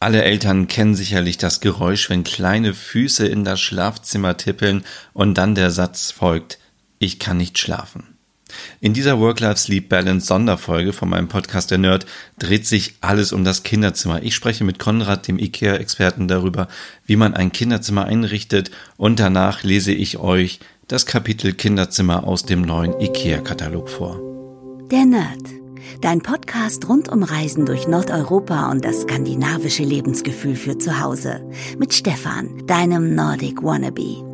Alle Eltern kennen sicherlich das Geräusch, wenn kleine Füße in das Schlafzimmer tippeln und dann der Satz folgt, ich kann nicht schlafen. In dieser Work-Life-Sleep-Balance Sonderfolge von meinem Podcast Der Nerd dreht sich alles um das Kinderzimmer. Ich spreche mit Konrad, dem IKEA-Experten, darüber, wie man ein Kinderzimmer einrichtet und danach lese ich euch das Kapitel Kinderzimmer aus dem neuen IKEA-Katalog vor. Der Nerd Dein Podcast rund um Reisen durch Nordeuropa und das skandinavische Lebensgefühl für zu Hause. Mit Stefan, deinem Nordic Wannabe.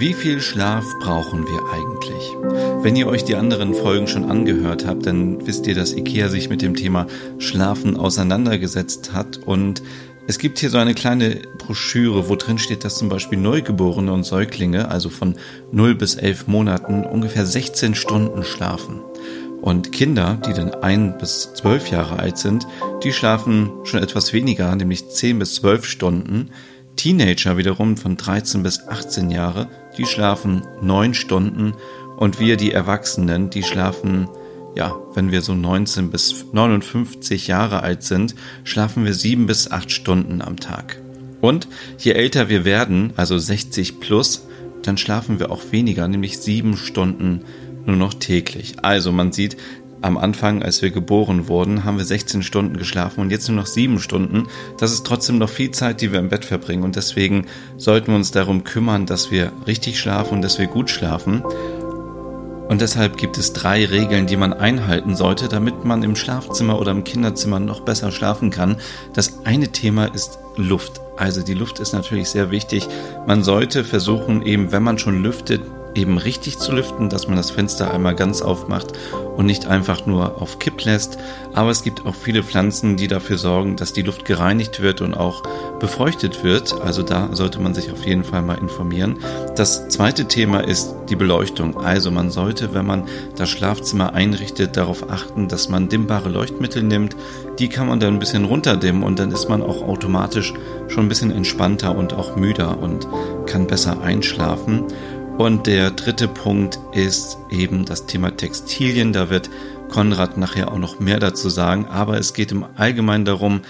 Wie viel Schlaf brauchen wir eigentlich? Wenn ihr euch die anderen Folgen schon angehört habt, dann wisst ihr, dass IKEA sich mit dem Thema Schlafen auseinandergesetzt hat und es gibt hier so eine kleine Broschüre, wo drin steht, dass zum Beispiel Neugeborene und Säuglinge, also von 0 bis 11 Monaten, ungefähr 16 Stunden schlafen. Und Kinder, die dann 1 bis 12 Jahre alt sind, die schlafen schon etwas weniger, nämlich 10 bis 12 Stunden. Teenager wiederum von 13 bis 18 Jahre, die schlafen 9 Stunden. Und wir, die Erwachsenen, die schlafen ja, wenn wir so 19 bis 59 Jahre alt sind, schlafen wir sieben bis acht Stunden am Tag. Und je älter wir werden, also 60 plus, dann schlafen wir auch weniger, nämlich sieben Stunden nur noch täglich. Also man sieht, am Anfang, als wir geboren wurden, haben wir 16 Stunden geschlafen und jetzt nur noch sieben Stunden. Das ist trotzdem noch viel Zeit, die wir im Bett verbringen und deswegen sollten wir uns darum kümmern, dass wir richtig schlafen und dass wir gut schlafen. Und deshalb gibt es drei Regeln, die man einhalten sollte, damit man im Schlafzimmer oder im Kinderzimmer noch besser schlafen kann. Das eine Thema ist Luft. Also die Luft ist natürlich sehr wichtig. Man sollte versuchen, eben wenn man schon lüftet, eben richtig zu lüften, dass man das Fenster einmal ganz aufmacht und nicht einfach nur auf Kipp lässt. Aber es gibt auch viele Pflanzen, die dafür sorgen, dass die Luft gereinigt wird und auch befeuchtet wird. Also da sollte man sich auf jeden Fall mal informieren. Das zweite Thema ist die Beleuchtung. Also man sollte, wenn man das Schlafzimmer einrichtet, darauf achten, dass man dimmbare Leuchtmittel nimmt. Die kann man dann ein bisschen runterdimmen und dann ist man auch automatisch schon ein bisschen entspannter und auch müder und kann besser einschlafen. Und der dritte Punkt ist eben das Thema Textilien. Da wird Konrad nachher auch noch mehr dazu sagen. Aber es geht im Allgemeinen darum,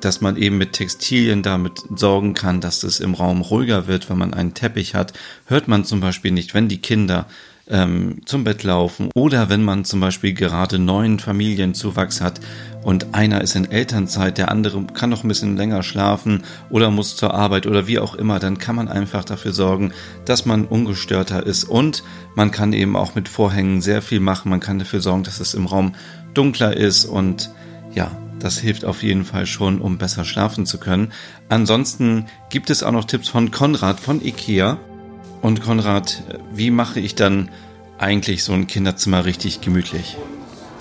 dass man eben mit Textilien damit sorgen kann, dass es im Raum ruhiger wird, wenn man einen Teppich hat. Hört man zum Beispiel nicht, wenn die Kinder ähm, zum Bett laufen oder wenn man zum Beispiel gerade neuen Familienzuwachs hat und einer ist in Elternzeit, der andere kann noch ein bisschen länger schlafen oder muss zur Arbeit oder wie auch immer, dann kann man einfach dafür sorgen, dass man ungestörter ist und man kann eben auch mit Vorhängen sehr viel machen. Man kann dafür sorgen, dass es im Raum dunkler ist und ja, das hilft auf jeden Fall schon, um besser schlafen zu können. Ansonsten gibt es auch noch Tipps von Konrad von IKEA. Und Konrad, wie mache ich dann eigentlich so ein Kinderzimmer richtig gemütlich?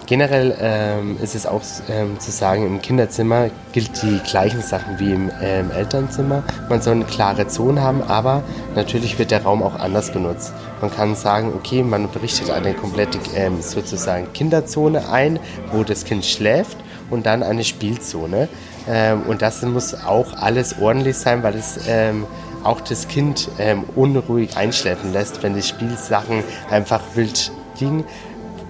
Generell ähm, ist es auch ähm, zu sagen, im Kinderzimmer gilt die gleichen Sachen wie im ähm, Elternzimmer. Man soll eine klare Zone haben, aber natürlich wird der Raum auch anders genutzt. Man kann sagen, okay, man berichtet eine komplette ähm, sozusagen Kinderzone ein, wo das Kind schläft und dann eine Spielzone. Ähm, und das muss auch alles ordentlich sein, weil es ähm, auch das Kind unruhig einschläfen lässt, wenn die Spielsachen einfach wild liegen.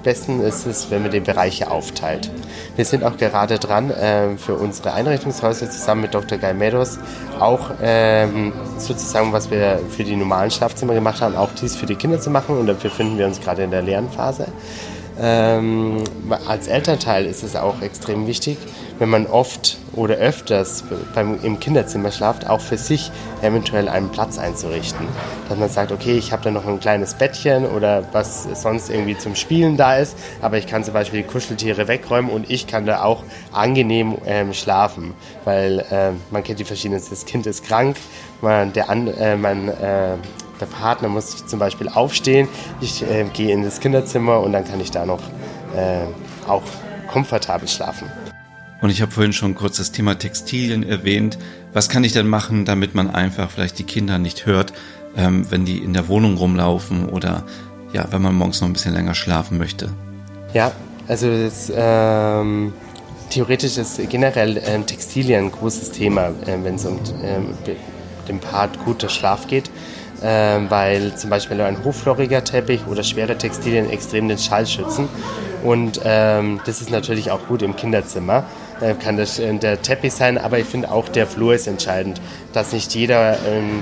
Besten ist es, wenn man die Bereiche aufteilt. Wir sind auch gerade dran, äh, für unsere Einrichtungshäuser zusammen mit Dr. Guy Meadows auch ähm, sozusagen, was wir für die normalen Schlafzimmer gemacht haben, auch dies für die Kinder zu machen. Und dafür finden wir uns gerade in der Lernphase. Ähm, als Elternteil ist es auch extrem wichtig, wenn man oft oder öfters beim, im Kinderzimmer schlaft, auch für sich eventuell einen Platz einzurichten. Dass man sagt, okay, ich habe da noch ein kleines Bettchen oder was sonst irgendwie zum Spielen da ist, aber ich kann zum Beispiel die Kuscheltiere wegräumen und ich kann da auch angenehm ähm, schlafen, weil äh, man kennt die verschiedenen, das Kind ist krank, man, der, äh, man äh, der Partner muss zum Beispiel aufstehen, ich äh, gehe in das Kinderzimmer und dann kann ich da noch äh, auch komfortabel schlafen. Und ich habe vorhin schon kurz das Thema Textilien erwähnt. Was kann ich denn machen, damit man einfach vielleicht die Kinder nicht hört, ähm, wenn die in der Wohnung rumlaufen oder ja, wenn man morgens noch ein bisschen länger schlafen möchte? Ja, also das, ähm, theoretisch ist generell ähm, Textilien ein großes Thema, äh, wenn es um ähm, den Part guter Schlaf geht ähm, weil zum Beispiel ein hochfloriger Teppich oder schwere Textilien extrem den Schall schützen. Und ähm, das ist natürlich auch gut im Kinderzimmer. Äh, kann das äh, der Teppich sein, aber ich finde auch der Flur ist entscheidend, dass nicht jeder, ähm,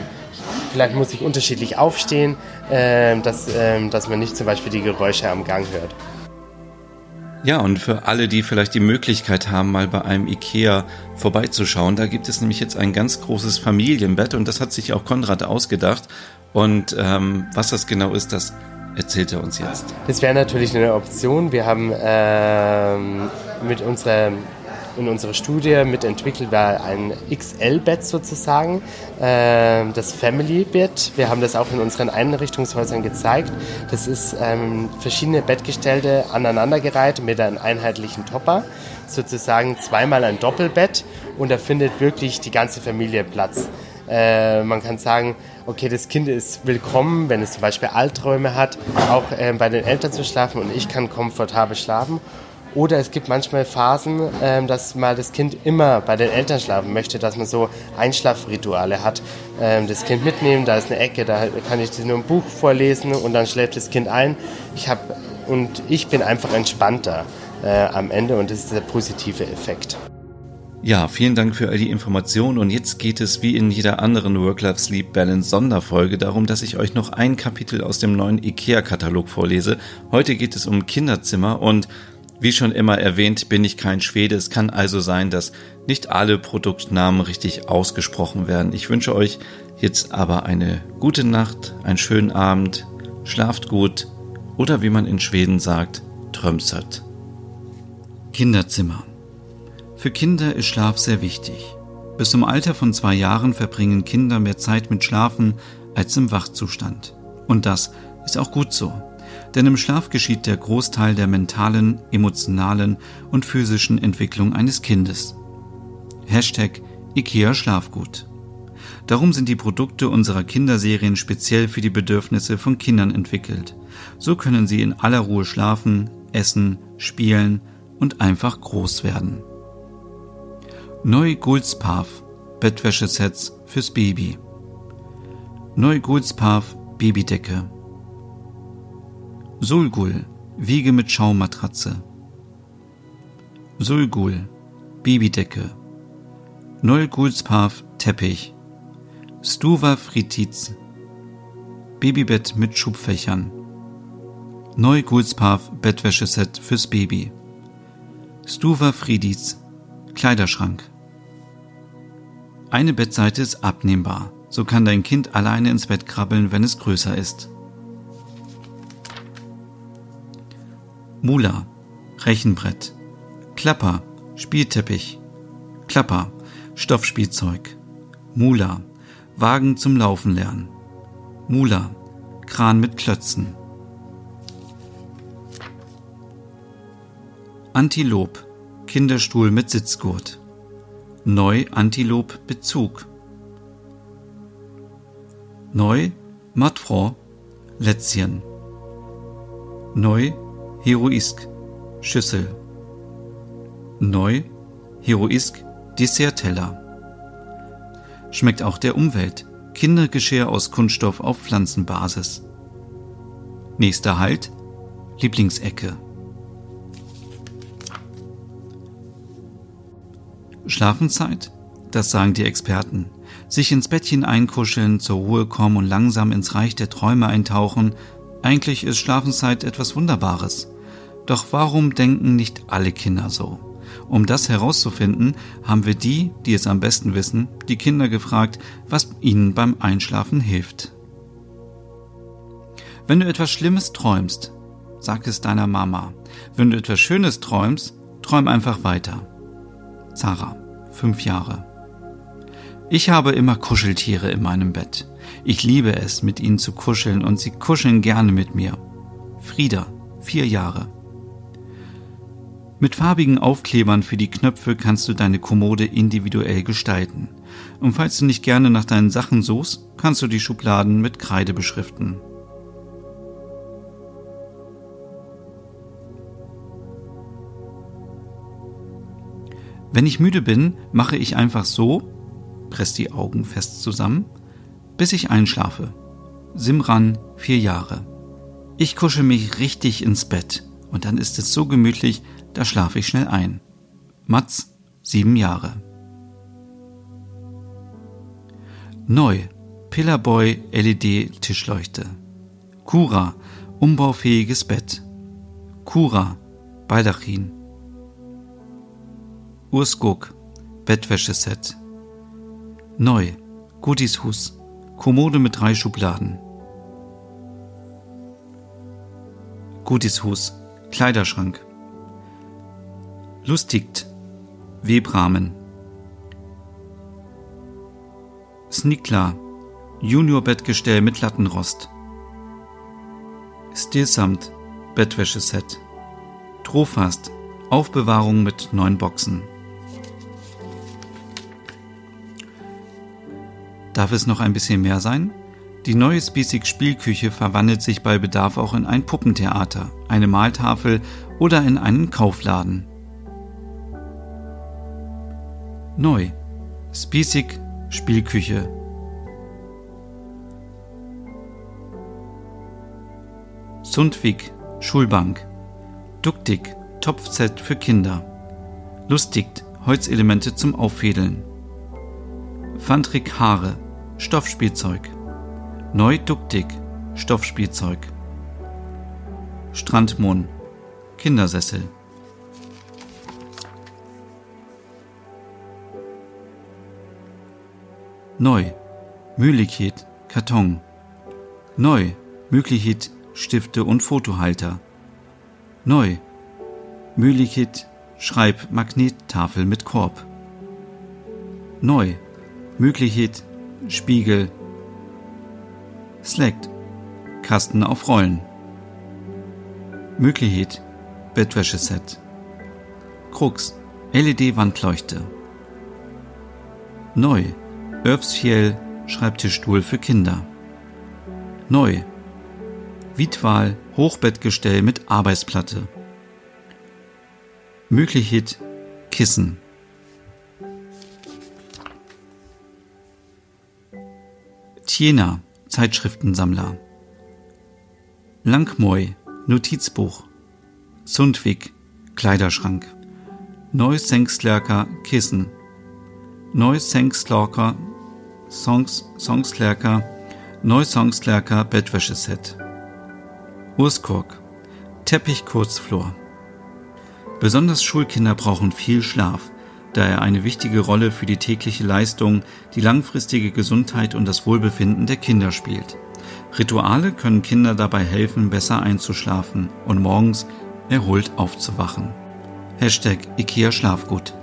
vielleicht muss ich unterschiedlich aufstehen, äh, dass, ähm, dass man nicht zum Beispiel die Geräusche am Gang hört. Ja, und für alle, die vielleicht die Möglichkeit haben, mal bei einem IKEA vorbeizuschauen, da gibt es nämlich jetzt ein ganz großes Familienbett und das hat sich auch Konrad ausgedacht. Und ähm, was das genau ist, das erzählt er uns jetzt. Das wäre natürlich eine Option. Wir haben ähm, mit unserer in unserer Studie mitentwickelt war ein XL-Bett sozusagen, äh, das Family-Bett. Wir haben das auch in unseren Einrichtungshäusern gezeigt. Das ist ähm, verschiedene Bettgestelle aneinandergereiht mit einem einheitlichen Topper, sozusagen zweimal ein Doppelbett und da findet wirklich die ganze Familie Platz. Äh, man kann sagen, okay, das Kind ist willkommen, wenn es zum Beispiel Alträume hat, auch äh, bei den Eltern zu schlafen und ich kann komfortabel schlafen. Oder es gibt manchmal Phasen, ähm, dass mal das Kind immer bei den Eltern schlafen möchte, dass man so Einschlafrituale hat. Ähm, das Kind mitnehmen, da ist eine Ecke, da kann ich nur ein Buch vorlesen und dann schläft das Kind ein. Ich hab, und ich bin einfach entspannter äh, am Ende und das ist der positive Effekt. Ja, vielen Dank für all die Informationen und jetzt geht es wie in jeder anderen Work-Life-Sleep-Balance Sonderfolge darum, dass ich euch noch ein Kapitel aus dem neuen IKEA-Katalog vorlese. Heute geht es um Kinderzimmer und wie schon immer erwähnt, bin ich kein Schwede. Es kann also sein, dass nicht alle Produktnamen richtig ausgesprochen werden. Ich wünsche euch jetzt aber eine gute Nacht, einen schönen Abend, schlaft gut oder wie man in Schweden sagt, trömsert. Kinderzimmer für Kinder ist Schlaf sehr wichtig. Bis zum Alter von zwei Jahren verbringen Kinder mehr Zeit mit Schlafen als im Wachzustand. Und das ist auch gut so. Denn im Schlaf geschieht der Großteil der mentalen, emotionalen und physischen Entwicklung eines Kindes. Hashtag IKEA Schlafgut. Darum sind die Produkte unserer Kinderserien speziell für die Bedürfnisse von Kindern entwickelt. So können sie in aller Ruhe schlafen, essen, spielen und einfach groß werden. Neu Guldspath Bettwäschesets fürs Baby. Neu Guldspath Babydecke. Sulgul Wiege mit Schaummatratze. Sulgul Babydecke. Neu Guldspath Teppich. Stuva Fritiz Babybett mit Schubfächern. Neu Guldspath Bettwäscheset fürs Baby. Stuva Friediz Kleiderschrank. Eine Bettseite ist abnehmbar. So kann dein Kind alleine ins Bett krabbeln, wenn es größer ist. Mula, Rechenbrett. Klapper, Spielteppich. Klapper, Stoffspielzeug. Mula, Wagen zum Laufen lernen. Mula, Kran mit Klötzen. Antilop, Kinderstuhl mit Sitzgurt. Neu Antilop Bezug. Neu Matfro Lätzchen. Neu Heroisk Schüssel. Neu Heroisk Dessertteller. Schmeckt auch der Umwelt. Kindergeschirr aus Kunststoff auf Pflanzenbasis. Nächster Halt Lieblingsecke. Schlafenszeit? Das sagen die Experten. Sich ins Bettchen einkuscheln, zur Ruhe kommen und langsam ins Reich der Träume eintauchen. Eigentlich ist Schlafenszeit etwas Wunderbares. Doch warum denken nicht alle Kinder so? Um das herauszufinden, haben wir die, die es am besten wissen, die Kinder gefragt, was ihnen beim Einschlafen hilft. Wenn du etwas Schlimmes träumst, sag es deiner Mama. Wenn du etwas Schönes träumst, träum einfach weiter. Zara, fünf Jahre. Ich habe immer Kuscheltiere in meinem Bett. Ich liebe es, mit ihnen zu kuscheln und sie kuscheln gerne mit mir. Frieda, vier Jahre. Mit farbigen Aufklebern für die Knöpfe kannst du deine Kommode individuell gestalten. Und falls du nicht gerne nach deinen Sachen suchst, kannst du die Schubladen mit Kreide beschriften. Wenn ich müde bin, mache ich einfach so, presst die Augen fest zusammen, bis ich einschlafe. Simran, vier Jahre. Ich kusche mich richtig ins Bett und dann ist es so gemütlich, da schlafe ich schnell ein. Mats, sieben Jahre. Neu, Pillarboy LED Tischleuchte. Cura, umbaufähiges Bett. Cura, Baldachin. Urskog, Bettwäscheset. Neu, Gutishus, Kommode mit drei Schubladen. Gutishus, Kleiderschrank. Lustigt, Webrahmen. Snikla, Junior-Bettgestell mit Lattenrost. Stilsamt, Bettwäscheset. Trofast, Aufbewahrung mit neun Boxen. Darf es noch ein bisschen mehr sein? Die neue Spießig Spielküche verwandelt sich bei Bedarf auch in ein Puppentheater, eine Maltafel oder in einen Kaufladen. Neu. Spießig Spielküche. Sundvik Schulbank. Duktig Topfset für Kinder. Lustigt Holzelemente zum Auffädeln. Fandrik Haare Stoffspielzeug. Neu Duktig Stoffspielzeug. Strandmohn Kindersessel. Neu Mühlikit Karton. Neu Mühlikit Stifte und Fotohalter. Neu Mühlikit Schreibmagnettafel mit Korb. Neu Mühlikit Spiegel Slackt Kasten auf Rollen. Möglichkeit Bettwäscheset. Krux LED-Wandleuchte. Neu Earthsfiel Schreibtischstuhl für Kinder. Neu Vitwal Hochbettgestell mit Arbeitsplatte. Möglichkeit Kissen. Tiena Zeitschriftensammler. Langmoy, Notizbuch. Sundvik, Kleiderschrank. Neusengstlärker, Kissen. Neusengstlärker, Songs, Songslärker, Neusongstlärker, Bettwäscheset. Urskork, Teppich Kurzflor. Besonders Schulkinder brauchen viel Schlaf da er eine wichtige Rolle für die tägliche Leistung, die langfristige Gesundheit und das Wohlbefinden der Kinder spielt. Rituale können Kinder dabei helfen, besser einzuschlafen und morgens erholt aufzuwachen. Hashtag IKEA Schlafgut.